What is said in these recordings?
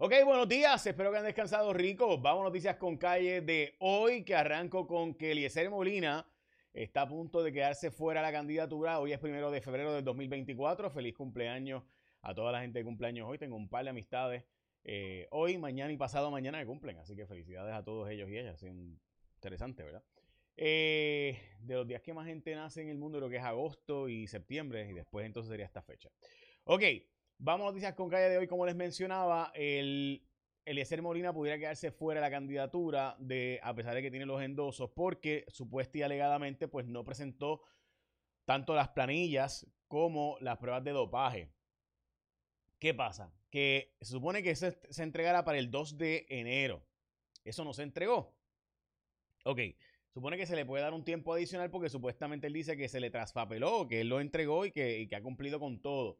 Ok, buenos días, espero que han descansado rico. Vamos a noticias con calle de hoy, que arranco con que Eliezer Molina está a punto de quedarse fuera de la candidatura. Hoy es primero de febrero del 2024. Feliz cumpleaños a toda la gente de cumpleaños hoy. Tengo un par de amistades eh, hoy, mañana y pasado mañana que cumplen. Así que felicidades a todos ellos y ellas. Es interesante, ¿verdad? Eh, de los días que más gente nace en el mundo, lo que es agosto y septiembre, y después entonces sería esta fecha. Ok, vamos a noticias con calle de hoy. Como les mencionaba, el Eliezer Molina pudiera quedarse fuera de la candidatura de, a pesar de que tiene los endosos, porque supuesta y alegadamente pues no presentó tanto las planillas como las pruebas de dopaje. ¿Qué pasa? Que se supone que se, se entregará para el 2 de enero. Eso no se entregó. Ok, supone que se le puede dar un tiempo adicional porque supuestamente él dice que se le traspapeló, que él lo entregó y que, y que ha cumplido con todo.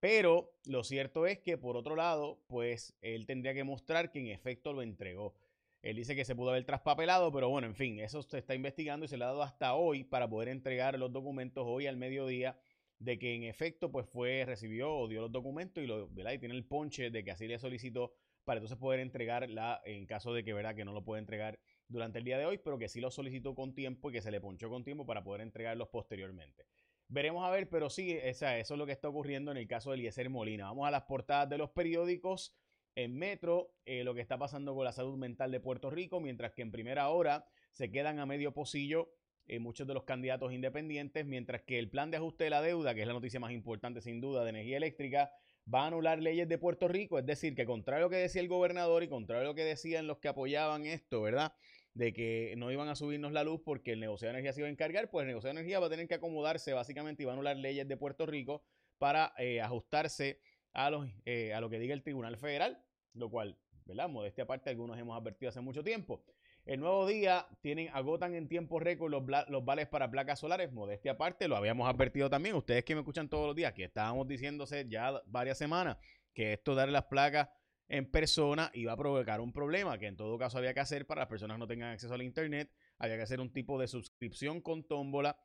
Pero lo cierto es que por otro lado, pues él tendría que mostrar que en efecto lo entregó. Él dice que se pudo haber traspapelado, pero bueno, en fin, eso se está investigando y se le ha dado hasta hoy para poder entregar los documentos hoy al mediodía de que en efecto pues fue, recibió o dio los documentos y, lo, ¿verdad? y tiene el ponche de que así le solicitó para entonces poder entregarla en caso de que verá que no lo puede entregar durante el día de hoy, pero que sí lo solicitó con tiempo y que se le ponchó con tiempo para poder entregarlos posteriormente. Veremos a ver, pero sí, esa, eso es lo que está ocurriendo en el caso de Eliezer Molina. Vamos a las portadas de los periódicos. En Metro, eh, lo que está pasando con la salud mental de Puerto Rico, mientras que en primera hora se quedan a medio pocillo eh, muchos de los candidatos independientes, mientras que el plan de ajuste de la deuda, que es la noticia más importante sin duda de energía eléctrica, va a anular leyes de Puerto Rico, es decir, que contrario a lo que decía el gobernador y contrario a lo que decían los que apoyaban esto, ¿verdad? De que no iban a subirnos la luz porque el negocio de energía se iba a encargar, pues el negocio de energía va a tener que acomodarse básicamente y va a anular leyes de Puerto Rico para eh, ajustarse a, los, eh, a lo que diga el Tribunal Federal, lo cual, ¿verdad? Modestia aparte, algunos hemos advertido hace mucho tiempo. El nuevo día tienen, agotan en tiempo récord los, los, vales para placas solares. Modestia aparte, lo habíamos advertido también. Ustedes que me escuchan todos los días, que estábamos diciéndose ya varias semanas que esto darle las placas en persona iba a provocar un problema que en todo caso había que hacer para las personas que no tengan acceso al internet. Había que hacer un tipo de suscripción con tómbola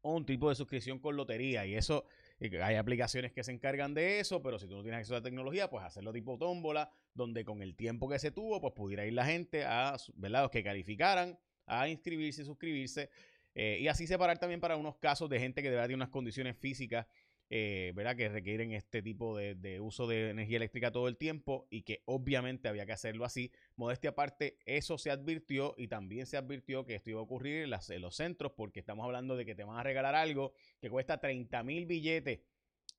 o un tipo de suscripción con lotería. Y eso hay aplicaciones que se encargan de eso, pero si tú no tienes acceso a la tecnología, pues hacerlo tipo tómbola, donde con el tiempo que se tuvo, pues pudiera ir la gente a, ¿verdad? Los que calificaran a inscribirse y suscribirse. Eh, y así separar también para unos casos de gente que de verdad unas condiciones físicas eh, ¿verdad? que requieren este tipo de, uso de energía eléctrica todo el tiempo y que obviamente había que hacerlo así. Modestia aparte, eso se advirtió y también se advirtió que esto iba a ocurrir en, los centros porque estamos hablando de que te van a regalar algo que cuesta 30 mil billetes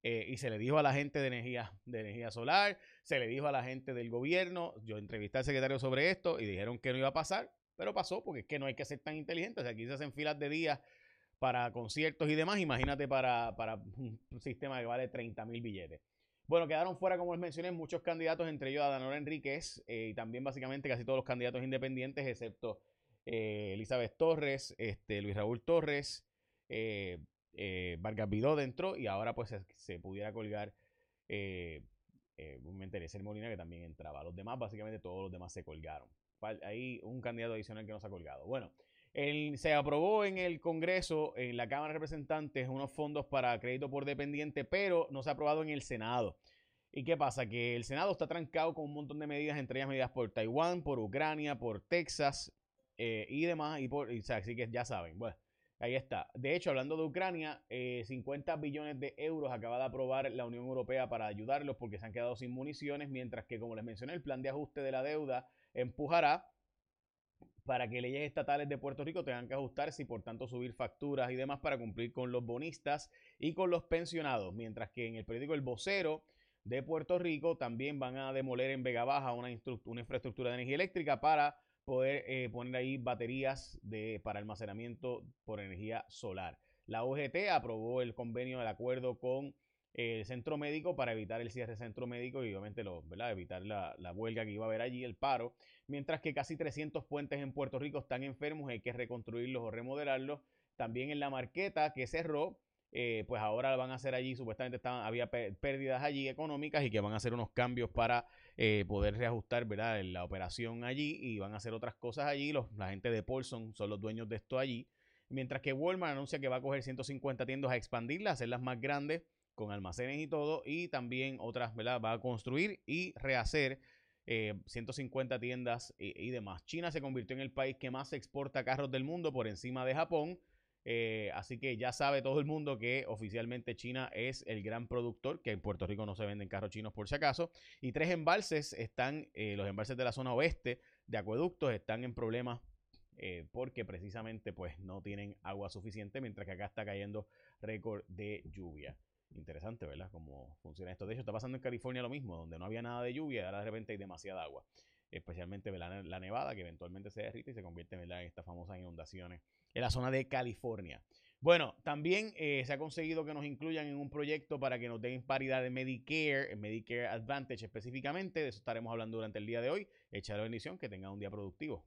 eh, y se le dijo a la gente de energía, de energía solar, se le dijo a la gente del gobierno, yo entrevisté al secretario sobre esto y dijeron que no iba a pasar, pero pasó porque es que no hay que ser tan inteligentes, aquí se hacen filas de días para conciertos y demás, imagínate para, para un sistema que vale 30 mil billetes. Bueno, quedaron fuera, como les mencioné, muchos candidatos, entre ellos Adanora Enríquez eh, y también básicamente casi todos los candidatos independientes, excepto eh, Elizabeth Torres, este, Luis Raúl Torres, eh, Vargas Vidó dentro y ahora pues se, pudiera colgar, me el Molina que también entraba. Los demás, básicamente todos los demás se colgaron. Hay un candidato adicional que no se ha colgado. Bueno, se aprobó en el Congreso, en la Cámara de Representantes, unos fondos para crédito por dependiente, pero no se ha aprobado en el Senado. ¿Y qué pasa? Que el Senado está trancado con un montón de medidas, entre ellas medidas por Taiwán, por Ucrania, por Texas eh, y demás. Y por, así que ya saben. Bueno, ahí está. De hecho, hablando de Ucrania, 50 eh, billones de euros acaba de aprobar la Unión Europea para ayudarlos porque se han quedado sin municiones, mientras que, como les mencioné, el plan de ajuste de la deuda empujará para que leyes estatales de Puerto Rico tengan que ajustarse y por tanto subir facturas y demás para cumplir con los bonistas y con los pensionados, mientras que en el periódico El Vocero de Puerto Rico también van a demoler en Vega Baja una, una infraestructura de energía eléctrica para poder eh, poner ahí baterías de, para almacenamiento por energía solar. La OGT aprobó el convenio, el acuerdo con el centro médico para evitar el cierre centro médico y obviamente lo, ¿verdad? evitar la, la, huelga que iba a haber allí, el paro, mientras que casi 300 puentes en Puerto Rico están enfermos, hay que reconstruirlos o remodelarlos. También en la marqueta que cerró, eh, pues ahora van a hacer allí, supuestamente estaban, había pérdidas allí económicas y que van a hacer unos cambios para eh, poder reajustar ¿verdad? la operación allí y van a hacer otras cosas allí. Los, la gente de Paulson son los dueños de esto allí. Mientras que Walmart anuncia que va a coger 150 tiendas a expandirlas, hacerlas más grandes con almacenes y todo, y también otras, ¿verdad? Va a construir y rehacer 150 eh, tiendas y, demás. China se convirtió en el país que más exporta carros del mundo por encima de Japón. Eh, así que ya sabe todo el mundo que oficialmente China es el gran productor, que en Puerto Rico no se venden carros chinos por si acaso. Y tres embalses están, eh, los embalses de la zona oeste de acueductos están en problemas porque precisamente pues no tienen agua suficiente, mientras que acá está cayendo récord de lluvia. Interesante, ¿verdad? Cómo funciona esto. De hecho, está pasando en California lo mismo, donde no había nada de lluvia ahora de repente hay demasiada agua. Especialmente la, nevada, que eventualmente se derrite y se convierte en estas famosas inundaciones en la zona de California. Bueno, también eh, se ha conseguido que nos incluyan en un proyecto para que nos den paridad de Medicare, Medicare Advantage específicamente. De eso estaremos hablando durante el día de hoy. Echa la bendición, que tengan un día productivo.